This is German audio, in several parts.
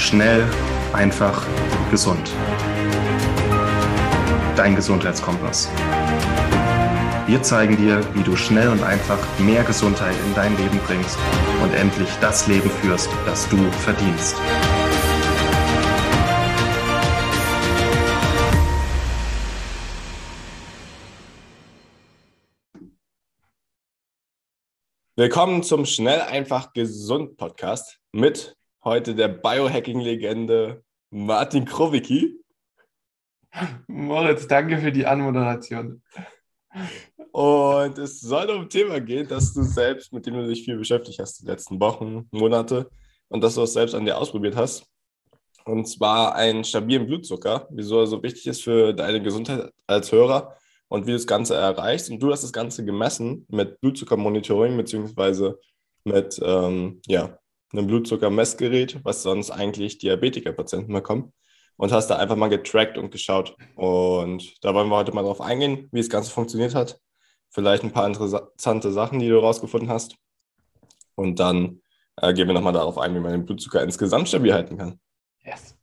Schnell, einfach, gesund. Dein Gesundheitskompass. Wir zeigen dir, wie du schnell und einfach mehr Gesundheit in dein Leben bringst und endlich das Leben führst, das du verdienst. Willkommen zum Schnell, einfach, gesund Podcast mit heute der Biohacking-Legende Martin Krowicki. Moritz, danke für die Anmoderation. Und es soll um ein Thema gehen, dass du selbst, mit dem du dich viel beschäftigt hast, die letzten Wochen, Monate, und dass du es selbst an dir ausprobiert hast. Und zwar einen stabilen Blutzucker, wieso er so wichtig ist für deine Gesundheit als Hörer und wie du das Ganze erreichst. Und du hast das Ganze gemessen mit Blutzuckermonitoring beziehungsweise mit ähm, ja, einem Blutzuckermessgerät, was sonst eigentlich Diabetiker-Patienten bekommen. Und hast da einfach mal getrackt und geschaut. Und da wollen wir heute mal drauf eingehen, wie das Ganze funktioniert hat. Vielleicht ein paar interessante Sachen, die du rausgefunden hast. Und dann äh, gehen wir nochmal darauf ein, wie man den Blutzucker insgesamt stabil halten kann. Yes.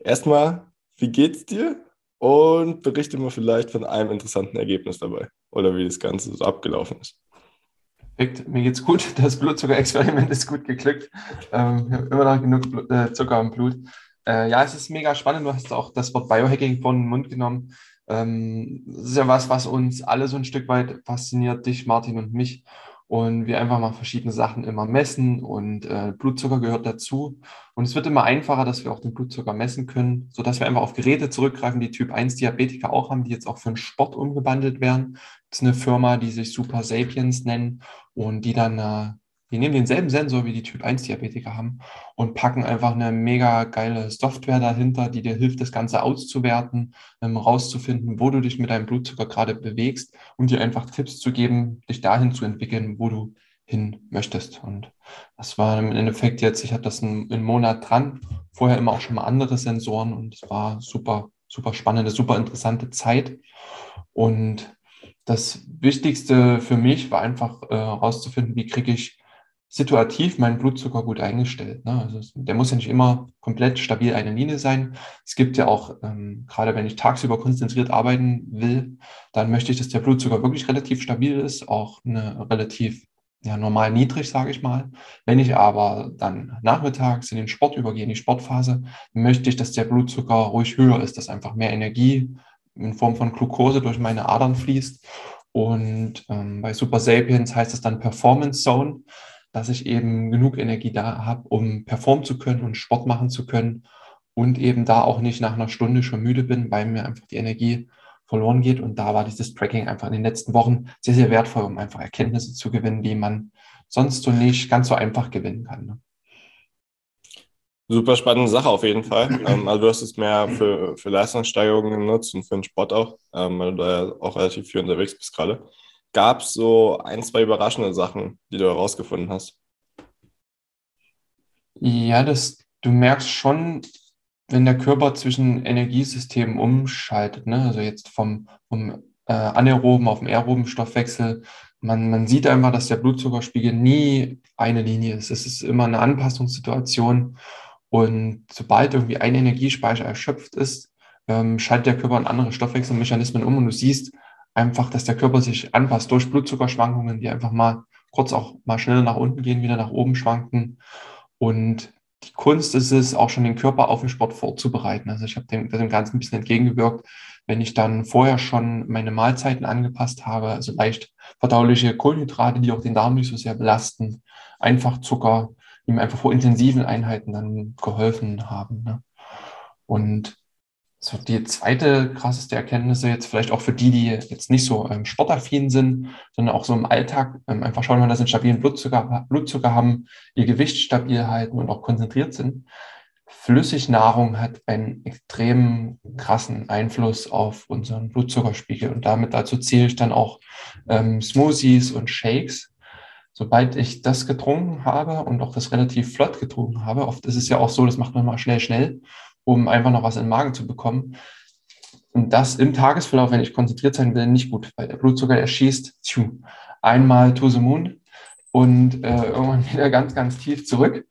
Erstmal, wie geht's dir? Und berichte mir vielleicht von einem interessanten Ergebnis dabei. Oder wie das Ganze so abgelaufen ist. Perfekt, mir geht's gut. Das Blutzuckerexperiment ist gut geglückt. Ähm, ich habe immer noch genug Blut, äh, Zucker im Blut. Äh, ja, es ist mega spannend. Du hast auch das Wort Biohacking vor den Mund genommen. Ähm, das ist ja was, was uns alle so ein Stück weit fasziniert, dich, Martin und mich und wir einfach mal verschiedene Sachen immer messen und äh, Blutzucker gehört dazu. Und es wird immer einfacher, dass wir auch den Blutzucker messen können, sodass wir einfach auf Geräte zurückgreifen, die Typ 1 Diabetiker auch haben, die jetzt auch für den Sport umgewandelt werden. Das ist eine Firma, die sich Super Sapiens nennen und die dann äh, die nehmen denselben Sensor, wie die Typ-1-Diabetiker haben und packen einfach eine mega geile Software dahinter, die dir hilft, das Ganze auszuwerten, ähm, rauszufinden, wo du dich mit deinem Blutzucker gerade bewegst und dir einfach Tipps zu geben, dich dahin zu entwickeln, wo du hin möchtest. Und das war im Endeffekt jetzt, ich hatte das einen, einen Monat dran, vorher immer auch schon mal andere Sensoren und es war super, super spannende, super interessante Zeit. Und das Wichtigste für mich war einfach herauszufinden, äh, wie kriege ich situativ meinen Blutzucker gut eingestellt. Ne? Also der muss ja nicht immer komplett stabil eine Linie sein. Es gibt ja auch, ähm, gerade wenn ich tagsüber konzentriert arbeiten will, dann möchte ich, dass der Blutzucker wirklich relativ stabil ist, auch eine relativ ja, normal niedrig, sage ich mal. Wenn ich aber dann nachmittags in den Sport übergehe, in die Sportphase, möchte ich, dass der Blutzucker ruhig höher ist, dass einfach mehr Energie in Form von Glucose durch meine Adern fließt. Und ähm, bei Super Sapiens heißt es dann Performance Zone dass ich eben genug Energie da habe, um performen zu können und Sport machen zu können und eben da auch nicht nach einer Stunde schon müde bin, weil mir einfach die Energie verloren geht. Und da war dieses Tracking einfach in den letzten Wochen sehr, sehr wertvoll, um einfach Erkenntnisse zu gewinnen, die man sonst so nicht ganz so einfach gewinnen kann. Ne? Super spannende Sache auf jeden Fall. Ähm, also du hast es mehr für, für Leistungssteigerungen genutzt und für den Sport auch, ähm, weil du da ja auch relativ viel unterwegs bist gerade gab es so ein, zwei überraschende Sachen, die du herausgefunden hast? Ja, das, du merkst schon, wenn der Körper zwischen Energiesystemen umschaltet, ne? also jetzt vom, vom äh, anaeroben auf den aeroben Stoffwechsel, man, man sieht einfach, dass der Blutzuckerspiegel nie eine Linie ist. Es ist immer eine Anpassungssituation. Und sobald irgendwie ein Energiespeicher erschöpft ist, ähm, schaltet der Körper in andere Stoffwechselmechanismen um und du siehst, einfach, dass der Körper sich anpasst durch Blutzuckerschwankungen, die einfach mal kurz auch mal schnell nach unten gehen, wieder nach oben schwanken. Und die Kunst ist es, auch schon den Körper auf den Sport vorzubereiten. Also ich habe dem, dem Ganzen ein bisschen entgegengewirkt, wenn ich dann vorher schon meine Mahlzeiten angepasst habe, also leicht verdauliche Kohlenhydrate, die auch den Darm nicht so sehr belasten, einfach Zucker, die mir einfach vor intensiven Einheiten dann geholfen haben. Ne? Und so die zweite krasseste Erkenntnis jetzt vielleicht auch für die, die jetzt nicht so ähm, sportaffin sind, sondern auch so im Alltag ähm, einfach schauen, dass sie einen stabilen Blutzucker, Blutzucker haben, ihr Gewicht stabil halten und auch konzentriert sind. Flüssignahrung hat einen extrem krassen Einfluss auf unseren Blutzuckerspiegel und damit dazu zähle ich dann auch ähm, Smoothies und Shakes. Sobald ich das getrunken habe und auch das relativ flott getrunken habe, oft ist es ja auch so, das macht man mal schnell, schnell um einfach noch was in den Magen zu bekommen. Und das im Tagesverlauf, wenn ich konzentriert sein will, nicht gut, weil der Blutzucker erschießt tschu, einmal to the moon und äh, irgendwann wieder ganz, ganz tief zurück.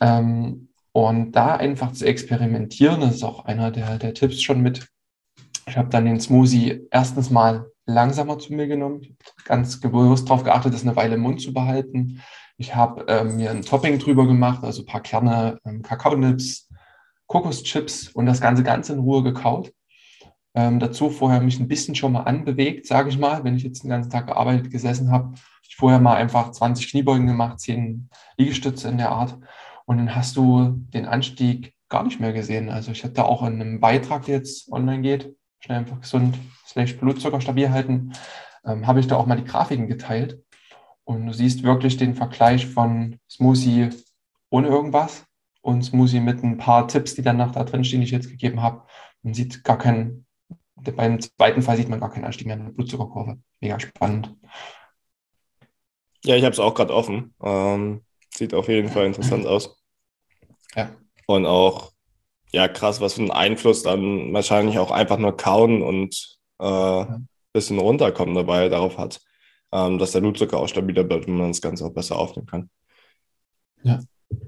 Ähm, Und da einfach zu experimentieren, das ist auch einer der, der Tipps schon mit. Ich habe dann den Smoothie erstens mal langsamer zu mir genommen, ganz bewusst darauf geachtet, das eine Weile im Mund zu behalten. Ich habe ähm, mir ein Topping drüber gemacht, also ein paar Kerne ähm, Kakaonips, Kokoschips und das Ganze ganz in Ruhe gekaut. Ähm, dazu vorher mich ein bisschen schon mal anbewegt, sage ich mal, wenn ich jetzt den ganzen Tag gearbeitet, gesessen habe. Ich vorher mal einfach 20 Kniebeugen gemacht, 10 Liegestütze in der Art. Und dann hast du den Anstieg gar nicht mehr gesehen. Also ich hatte auch in einem Beitrag, der jetzt online geht, schnell einfach gesund, slash Blutzucker stabil halten, ähm, habe ich da auch mal die Grafiken geteilt. Und du siehst wirklich den Vergleich von Smoothie ohne irgendwas und Smoothie mit ein paar Tipps, die dann noch da drin stehen, die ich jetzt gegeben habe. Man sieht gar keinen beim zweiten Fall sieht man gar keinen Anstieg mehr in der Blutzuckerkurve. Mega spannend. Ja, ich habe es auch gerade offen. Ähm, sieht auf jeden Fall interessant aus. Ja. Und auch, ja, krass, was für einen Einfluss dann wahrscheinlich auch einfach nur kauen und äh, ja. bisschen runterkommen dabei darauf hat, ähm, dass der Blutzucker auch stabiler bleibt und man das Ganze auch besser aufnehmen kann. Ja.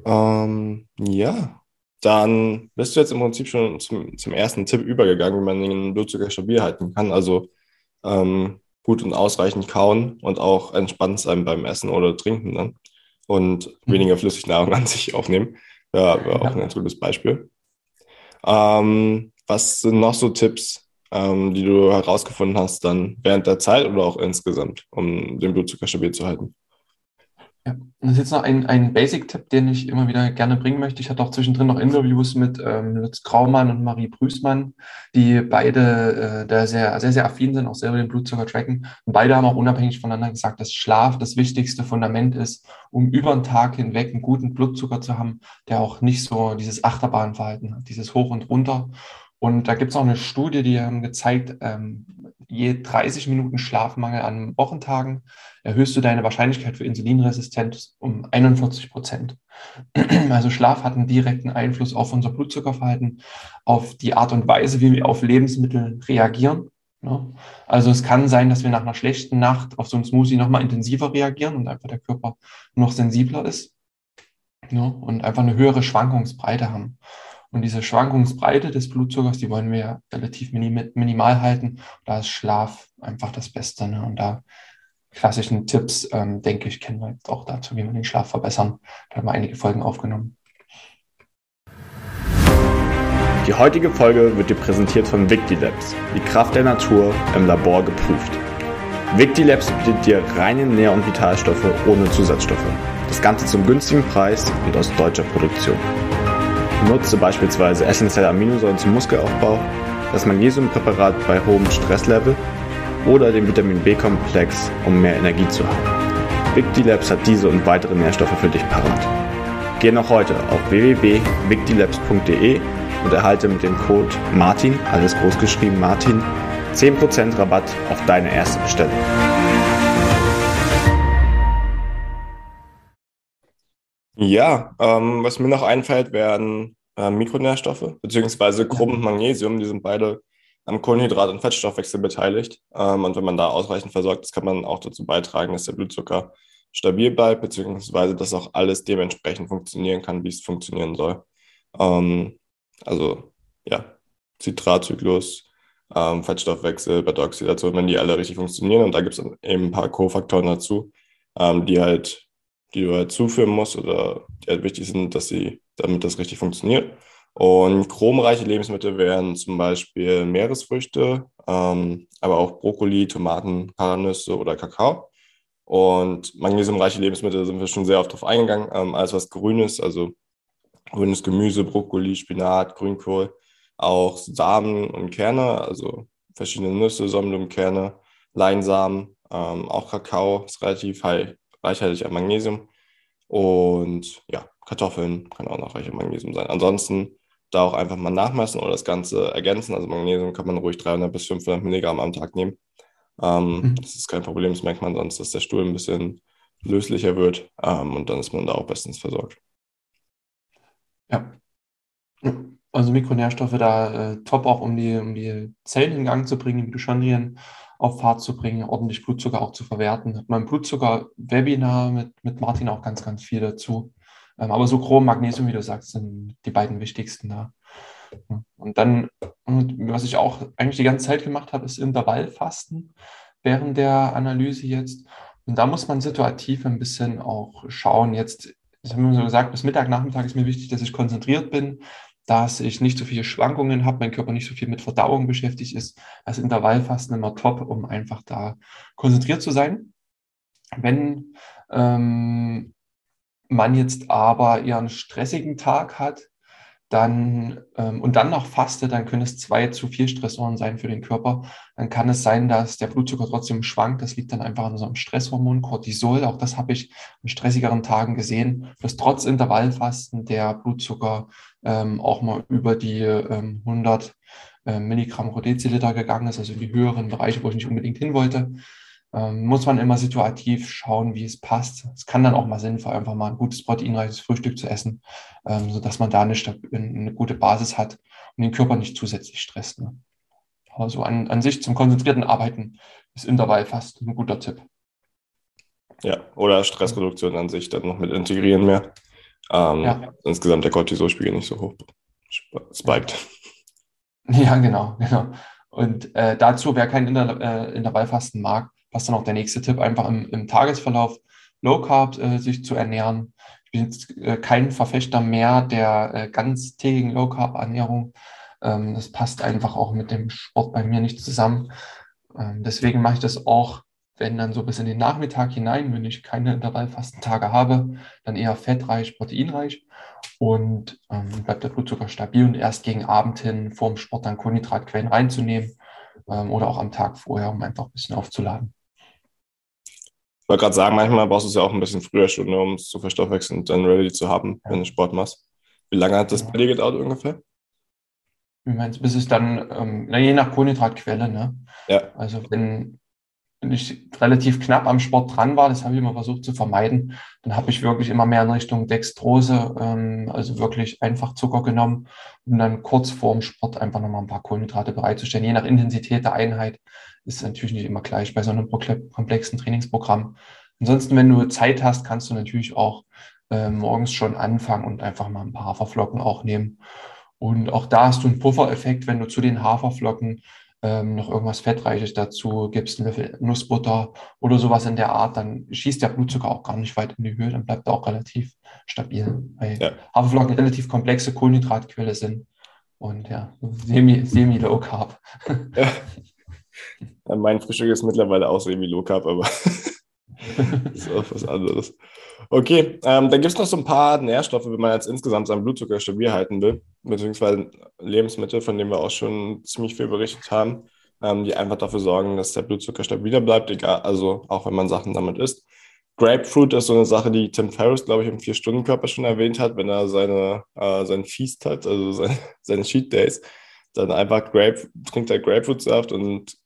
Ähm, ja, dann bist du jetzt im Prinzip schon zum, zum ersten Tipp übergegangen, wie man den Blutzucker stabil halten kann. Also ähm, gut und ausreichend kauen und auch entspannt sein beim Essen oder Trinken dann und mhm. weniger Flüssignahrung an sich aufnehmen. Ja, wäre auch ein ganz gutes Beispiel. Ähm, was sind noch so Tipps, ähm, die du herausgefunden hast, dann während der Zeit oder auch insgesamt, um den Blutzucker stabil zu halten? Ja, das ist jetzt noch ein, ein Basic-Tipp, den ich immer wieder gerne bringen möchte. Ich hatte auch zwischendrin noch Interviews mit ähm, Lutz Graumann und Marie Prüßmann, die beide äh, da sehr, sehr, sehr affin sind, auch selber den Blutzucker tracken. Und beide haben auch unabhängig voneinander gesagt, dass Schlaf das wichtigste Fundament ist, um über den Tag hinweg einen guten Blutzucker zu haben, der auch nicht so dieses Achterbahnverhalten hat, dieses Hoch und runter. Und da gibt es auch eine Studie, die haben gezeigt, ähm, je 30 Minuten Schlafmangel an Wochentagen erhöhst du deine Wahrscheinlichkeit für Insulinresistenz um 41 Prozent. Also Schlaf hat einen direkten Einfluss auf unser Blutzuckerverhalten, auf die Art und Weise, wie wir auf Lebensmittel reagieren. Also es kann sein, dass wir nach einer schlechten Nacht auf so einen Smoothie nochmal intensiver reagieren und einfach der Körper noch sensibler ist und einfach eine höhere Schwankungsbreite haben. Und diese Schwankungsbreite des Blutzuckers, die wollen wir relativ minimal halten. Da ist Schlaf einfach das Beste. Ne? Und da klassischen Tipps, ähm, denke ich, kennen wir jetzt auch dazu, wie wir den Schlaf verbessern. Da haben wir einige Folgen aufgenommen. Die heutige Folge wird dir präsentiert von Victilabs, die Kraft der Natur im Labor geprüft. Victilabs bietet dir reine Nähr- und Vitalstoffe ohne Zusatzstoffe. Das Ganze zum günstigen Preis und aus deutscher Produktion. Nutze beispielsweise essentielle Aminosäuren zum Muskelaufbau, das Magnesiumpräparat bei hohem Stresslevel oder den Vitamin B-Komplex, um mehr Energie zu haben. Victilabs hat diese und weitere Nährstoffe für dich parat. Geh noch heute auf www.victilabs.de und erhalte mit dem Code MARTIN, alles großgeschrieben Martin, 10% Rabatt auf deine erste Bestellung. Ja, ähm, was mir noch einfällt, wären äh, Mikronährstoffe, beziehungsweise Chrom und Magnesium. Die sind beide am Kohlenhydrat- und Fettstoffwechsel beteiligt. Ähm, und wenn man da ausreichend versorgt ist, kann man auch dazu beitragen, dass der Blutzucker stabil bleibt, beziehungsweise dass auch alles dementsprechend funktionieren kann, wie es funktionieren soll. Ähm, also ja, Zitratzyklus, ähm, Fettstoffwechsel, Beta-Oxidation, wenn die alle richtig funktionieren. Und da gibt es eben ein paar Kofaktoren dazu, ähm, die halt die du halt zuführen musst oder die halt wichtig sind, dass sie, damit das richtig funktioniert. Und chromreiche Lebensmittel wären zum Beispiel Meeresfrüchte, ähm, aber auch Brokkoli, Tomaten, Paranüsse oder Kakao. Und magnesiumreiche Lebensmittel sind wir schon sehr oft drauf eingegangen. Ähm, alles, was grün ist, also grünes Gemüse, Brokkoli, Spinat, Grünkohl, auch Samen und Kerne, also verschiedene Nüsse, Sonnenblumenkerne, Leinsamen, ähm, auch Kakao ist relativ high reichhaltig an Magnesium. Und ja, Kartoffeln kann auch noch reich an Magnesium sein. Ansonsten da auch einfach mal nachmessen oder das Ganze ergänzen. Also Magnesium kann man ruhig 300 bis 500 Milligramm am Tag nehmen. Ähm, mhm. Das ist kein Problem, das merkt man sonst, dass der Stuhl ein bisschen löslicher wird ähm, und dann ist man da auch bestens versorgt. Ja. Also Mikronährstoffe da äh, top auch, um die, um die Zellen in Gang zu bringen, die Mitochondrien auf Fahrt zu bringen, ordentlich Blutzucker auch zu verwerten. Mein Blutzucker-Webinar mit, mit Martin auch ganz, ganz viel dazu. Ähm, aber so Chrom, Magnesium, wie du sagst, sind die beiden wichtigsten da. Und dann, was ich auch eigentlich die ganze Zeit gemacht habe, ist Intervallfasten während der Analyse jetzt. Und da muss man situativ ein bisschen auch schauen. Jetzt, das haben wir so gesagt, bis Mittag, Nachmittag ist mir wichtig, dass ich konzentriert bin, dass ich nicht so viele Schwankungen habe, mein Körper nicht so viel mit Verdauung beschäftigt ist. Das Intervallfasten immer top, um einfach da konzentriert zu sein. Wenn ähm, man jetzt aber eher einen stressigen Tag hat, dann ähm, und dann noch faste, dann können es zwei zu viel Stressoren sein für den Körper. Dann kann es sein, dass der Blutzucker trotzdem schwankt. Das liegt dann einfach an unserem Stresshormon Cortisol. Auch das habe ich in stressigeren Tagen gesehen, dass trotz Intervallfasten der Blutzucker ähm, auch mal über die ähm, 100 äh, Milligramm pro Deziliter gegangen ist, also in die höheren Bereiche, wo ich nicht unbedingt hin wollte ähm, muss man immer situativ schauen, wie es passt. Es kann dann auch mal sinnvoll, einfach mal ein gutes proteinreiches Frühstück zu essen, ähm, sodass man da eine, eine, gute Basis hat und den Körper nicht zusätzlich stresst. Ne? Also an, an sich zum konzentrierten Arbeiten ist Intervall fast ein guter Tipp. Ja, oder Stressreduktion an sich dann noch mit integrieren mehr. Ähm, ja. Insgesamt der Cortisolspiegel nicht so hoch spiked. Ja, genau, genau. Und äh, dazu, wer kein Inter äh, Intervallfasten mag, was dann auch der nächste Tipp, einfach im, im Tagesverlauf Low Carb äh, sich zu ernähren. Ich bin jetzt äh, kein Verfechter mehr der äh, ganztägigen Low Carb Ernährung. Ähm, das passt einfach auch mit dem Sport bei mir nicht zusammen. Ähm, deswegen mache ich das auch, wenn dann so bis in den Nachmittag hinein, wenn ich keine Intervallfastentage habe, dann eher fettreich, proteinreich und ähm, bleibt der Blutzucker stabil und erst gegen Abend hin vor dem Sport dann Kohlenhydratquellen reinzunehmen ähm, oder auch am Tag vorher, um einfach ein bisschen aufzuladen. Ich wollte gerade sagen, manchmal brauchst du es ja auch ein bisschen früher schon, um es zu verstoffwechseln und dann ready zu haben, ja. wenn du Sport machst. Wie lange hat das ja. bei dir gedauert ungefähr? Wie meinst du, bis es dann, ähm, na, je nach Kohlenhydratquelle, ne? Ja. Also wenn, wenn ich relativ knapp am Sport dran war, das habe ich immer versucht zu vermeiden, dann habe ich wirklich immer mehr in Richtung Dextrose, ähm, also wirklich einfach Zucker genommen, um dann kurz vor dem Sport einfach nochmal ein paar Kohlenhydrate bereitzustellen, je nach Intensität der Einheit ist natürlich nicht immer gleich bei so einem komplexen Trainingsprogramm. Ansonsten, wenn du Zeit hast, kannst du natürlich auch äh, morgens schon anfangen und einfach mal ein paar Haferflocken auch nehmen. Und auch da hast du einen Puffereffekt, wenn du zu den Haferflocken ähm, noch irgendwas Fettreiches dazu gibst, einen Löffel Nussbutter oder sowas in der Art, dann schießt der Blutzucker auch gar nicht weit in die Höhe, dann bleibt er auch relativ stabil, weil ja. Haferflocken eine relativ komplexe Kohlenhydratquelle sind. Und ja, semi-low semi carb. Ja. Mein Frühstück ist mittlerweile auch irgendwie Low Carb, aber ist auch was anderes. Okay, ähm, dann gibt es noch so ein paar Nährstoffe, wenn man jetzt insgesamt seinen Blutzucker stabil halten will, beziehungsweise Lebensmittel, von denen wir auch schon ziemlich viel berichtet haben, ähm, die einfach dafür sorgen, dass der Blutzucker stabiler bleibt, egal, also auch wenn man Sachen damit isst. Grapefruit ist so eine Sache, die Tim Ferriss, glaube ich, im Vier-Stunden-Körper schon erwähnt hat, wenn er seine, äh, sein Feast hat, also seine, seine Cheat Days, dann einfach Grape, trinkt er Grapefruitsaft und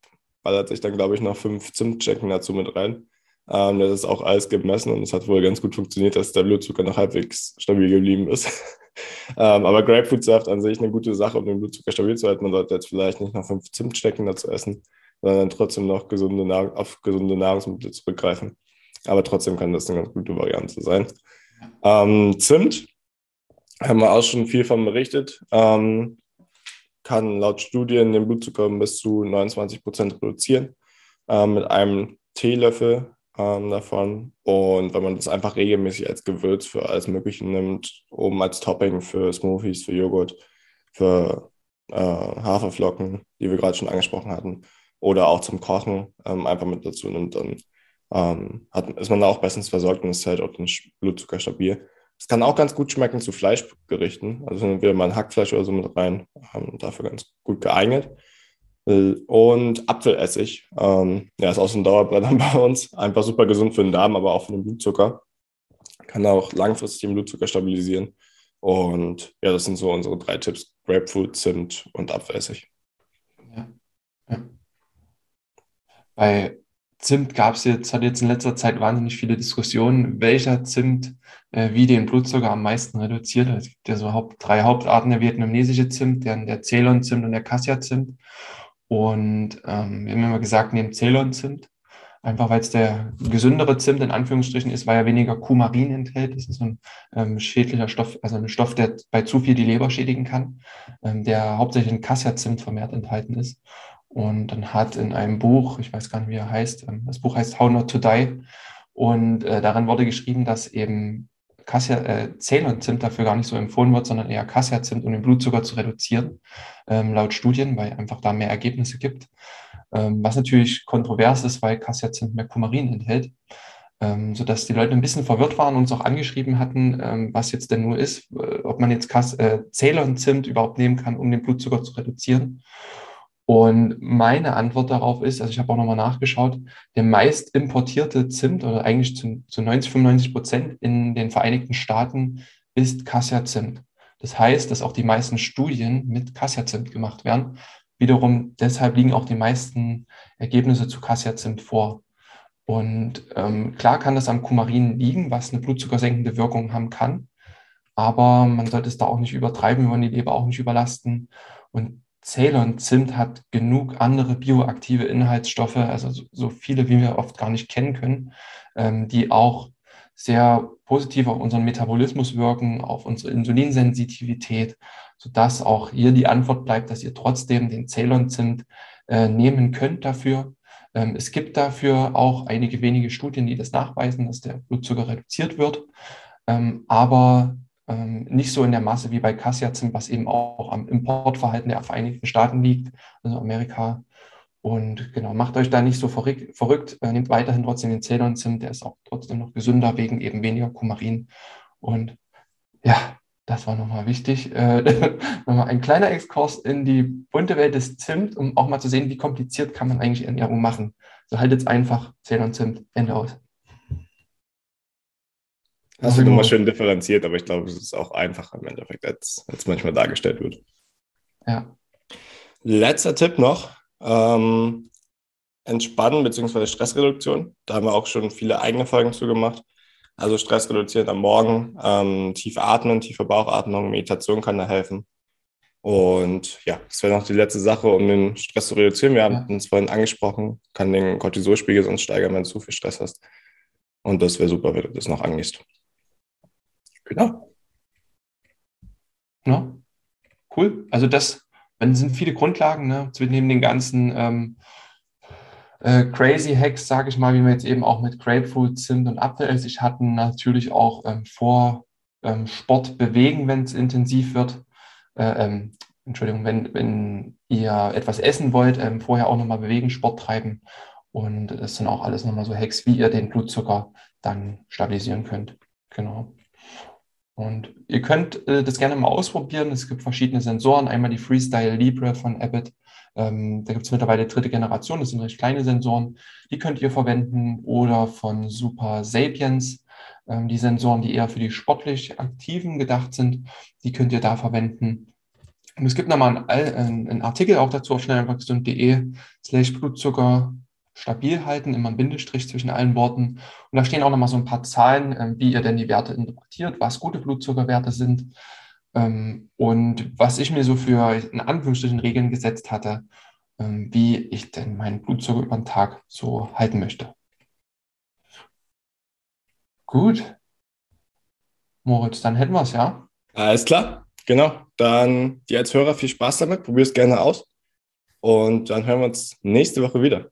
ballert sich dann, glaube ich, noch fünf Zimtchecken dazu mit rein. Ähm, das ist auch alles gemessen und es hat wohl ganz gut funktioniert, dass der Blutzucker noch halbwegs stabil geblieben ist. ähm, aber Grapefruitsaft an sich eine gute Sache, um den Blutzucker stabil zu halten. Man sollte jetzt vielleicht nicht noch fünf Zimtstecken dazu essen, sondern trotzdem noch gesunde Nahrung, auf gesunde Nahrungsmittel zurückgreifen. Aber trotzdem kann das eine ganz gute Variante sein. Ähm, Zimt haben wir auch schon viel von berichtet. Ähm, kann laut Studien den Blutzucker bis zu 29 Prozent reduzieren äh, mit einem Teelöffel ähm, davon. Und wenn man das einfach regelmäßig als Gewürz für alles Mögliche nimmt, oben als Topping für Smoothies, für Joghurt, für äh, Haferflocken, die wir gerade schon angesprochen hatten, oder auch zum Kochen ähm, einfach mit dazu nimmt, dann ähm, hat, ist man da auch bestens versorgt und ist halt auch den Blutzucker stabil. Es kann auch ganz gut schmecken zu Fleischgerichten. Also wieder mal ein Hackfleisch oder so mit rein. Ähm, dafür ganz gut geeignet. Und Apfelessig. Ähm, ja, ist auch so ein Dauerbrenner bei uns. Einfach super gesund für den Darm, aber auch für den Blutzucker. Kann auch langfristig den Blutzucker stabilisieren. Und ja, das sind so unsere drei Tipps: Grapefruit, Zimt und Apfelessig. Ja. ja. Bei Zimt gab es jetzt, hat jetzt in letzter Zeit wahnsinnig viele Diskussionen, welcher Zimt äh, wie den Blutzucker am meisten reduziert. Es gibt ja so Haupt, drei Hauptarten, der vietnamesische Zimt, der, der Ceylon-Zimt und der Cassia-Zimt. Und ähm, wir haben immer gesagt, nehmt Ceylon-Zimt, Einfach weil es der gesündere Zimt in Anführungsstrichen ist, weil er weniger Kumarin enthält. Das ist ein ähm, schädlicher Stoff, also ein Stoff, der bei zu viel die Leber schädigen kann, ähm, der hauptsächlich in Cassia-Zimt vermehrt enthalten ist. Und dann hat in einem Buch, ich weiß gar nicht, wie er heißt, ähm, das Buch heißt How Not to Die. Und äh, daran wurde geschrieben, dass eben Cassia, äh, Ceylon-Zimt dafür gar nicht so empfohlen wird, sondern eher Cassia-Zimt, um den Blutzucker zu reduzieren, ähm, laut Studien, weil einfach da mehr Ergebnisse gibt. Ähm, was natürlich kontrovers ist, weil Cassia-Zimt mehr Kumarin enthält, ähm, sodass die Leute ein bisschen verwirrt waren und uns auch angeschrieben hatten, ähm, was jetzt denn nur ist, äh, ob man jetzt Cas äh, Ceylon-Zimt überhaupt nehmen kann, um den Blutzucker zu reduzieren. Und meine Antwort darauf ist, also ich habe auch nochmal nachgeschaut, der meist importierte Zimt oder eigentlich zu, zu 90, 95 Prozent in den Vereinigten Staaten ist Cassia-Zimt. Das heißt, dass auch die meisten Studien mit Cassia-Zimt gemacht werden. Wiederum deshalb liegen auch die meisten Ergebnisse zu Cassia-Zimt vor. Und ähm, klar kann das am Kumarin liegen, was eine blutzuckersenkende Wirkung haben kann. Aber man sollte es da auch nicht übertreiben, wir wollen die Leber auch nicht überlasten. Und Ceylon Zimt hat genug andere bioaktive Inhaltsstoffe, also so viele, wie wir oft gar nicht kennen können, ähm, die auch sehr positiv auf unseren Metabolismus wirken, auf unsere Insulinsensitivität, sodass auch hier die Antwort bleibt, dass ihr trotzdem den Ceylon-Zimt äh, nehmen könnt dafür. Ähm, es gibt dafür auch einige wenige Studien, die das nachweisen, dass der Blutzucker reduziert wird. Ähm, aber ähm, nicht so in der Masse wie bei Cassiazin, was eben auch am Importverhalten der Vereinigten Staaten liegt, also Amerika. Und genau, macht euch da nicht so verrückt, verrückt äh, nehmt weiterhin trotzdem den Ceylon-Zimt, der ist auch trotzdem noch gesünder wegen eben weniger Kumarin. Und ja, das war nochmal wichtig. Äh, nochmal ein kleiner Exkurs in die bunte Welt des Zimt, um auch mal zu sehen, wie kompliziert kann man eigentlich Ernährung machen. So haltet es einfach, Ceylon-Zimt, Ende aus. Hast du nochmal schön differenziert, aber ich glaube, es ist auch einfacher im Endeffekt, als, als manchmal dargestellt wird. Ja. Letzter Tipp noch. Ähm, Entspannen bzw. Stressreduktion. Da haben wir auch schon viele eigene Folgen zu gemacht. Also Stress reduziert am Morgen, ähm, tief atmen, tiefe Bauchatmung, Meditation kann da helfen. Und ja, das wäre noch die letzte Sache, um den Stress zu reduzieren. Wir haben es vorhin angesprochen, kann den Cortisolspiegel sonst steigern, wenn du zu viel Stress hast. Und das wäre super, wenn du das noch angehst. Genau. Ja, cool. Also das, dann sind viele Grundlagen, ne, neben den ganzen ähm, äh, Crazy Hacks, sage ich mal, wie wir jetzt eben auch mit Grapefruit, Zimt und Apfelessig hatten, natürlich auch ähm, vor ähm, Sport bewegen, wenn es intensiv wird. Äh, ähm, Entschuldigung, wenn, wenn ihr etwas essen wollt, ähm, vorher auch nochmal bewegen, Sport treiben. Und das sind auch alles nochmal so Hacks, wie ihr den Blutzucker dann stabilisieren könnt. Genau. Und ihr könnt äh, das gerne mal ausprobieren. Es gibt verschiedene Sensoren. Einmal die Freestyle Libre von Abbott. Ähm, da gibt es mittlerweile dritte Generation. Das sind recht kleine Sensoren. Die könnt ihr verwenden. Oder von Super Sapiens. Ähm, die Sensoren, die eher für die sportlich Aktiven gedacht sind, die könnt ihr da verwenden. Und es gibt nochmal einen, einen Artikel auch dazu auf schnelleinwachstum.de slash Blutzucker stabil halten, immer ein Bindestrich zwischen allen Worten. Und da stehen auch nochmal so ein paar Zahlen, ähm, wie ihr denn die Werte interpretiert, was gute Blutzuckerwerte sind ähm, und was ich mir so für in Anführungsstrichen Regeln gesetzt hatte, ähm, wie ich denn meinen Blutzucker über den Tag so halten möchte. Gut. Moritz, dann hätten wir es, ja? Alles klar, genau. Dann dir als Hörer viel Spaß damit, probier es gerne aus. Und dann hören wir uns nächste Woche wieder.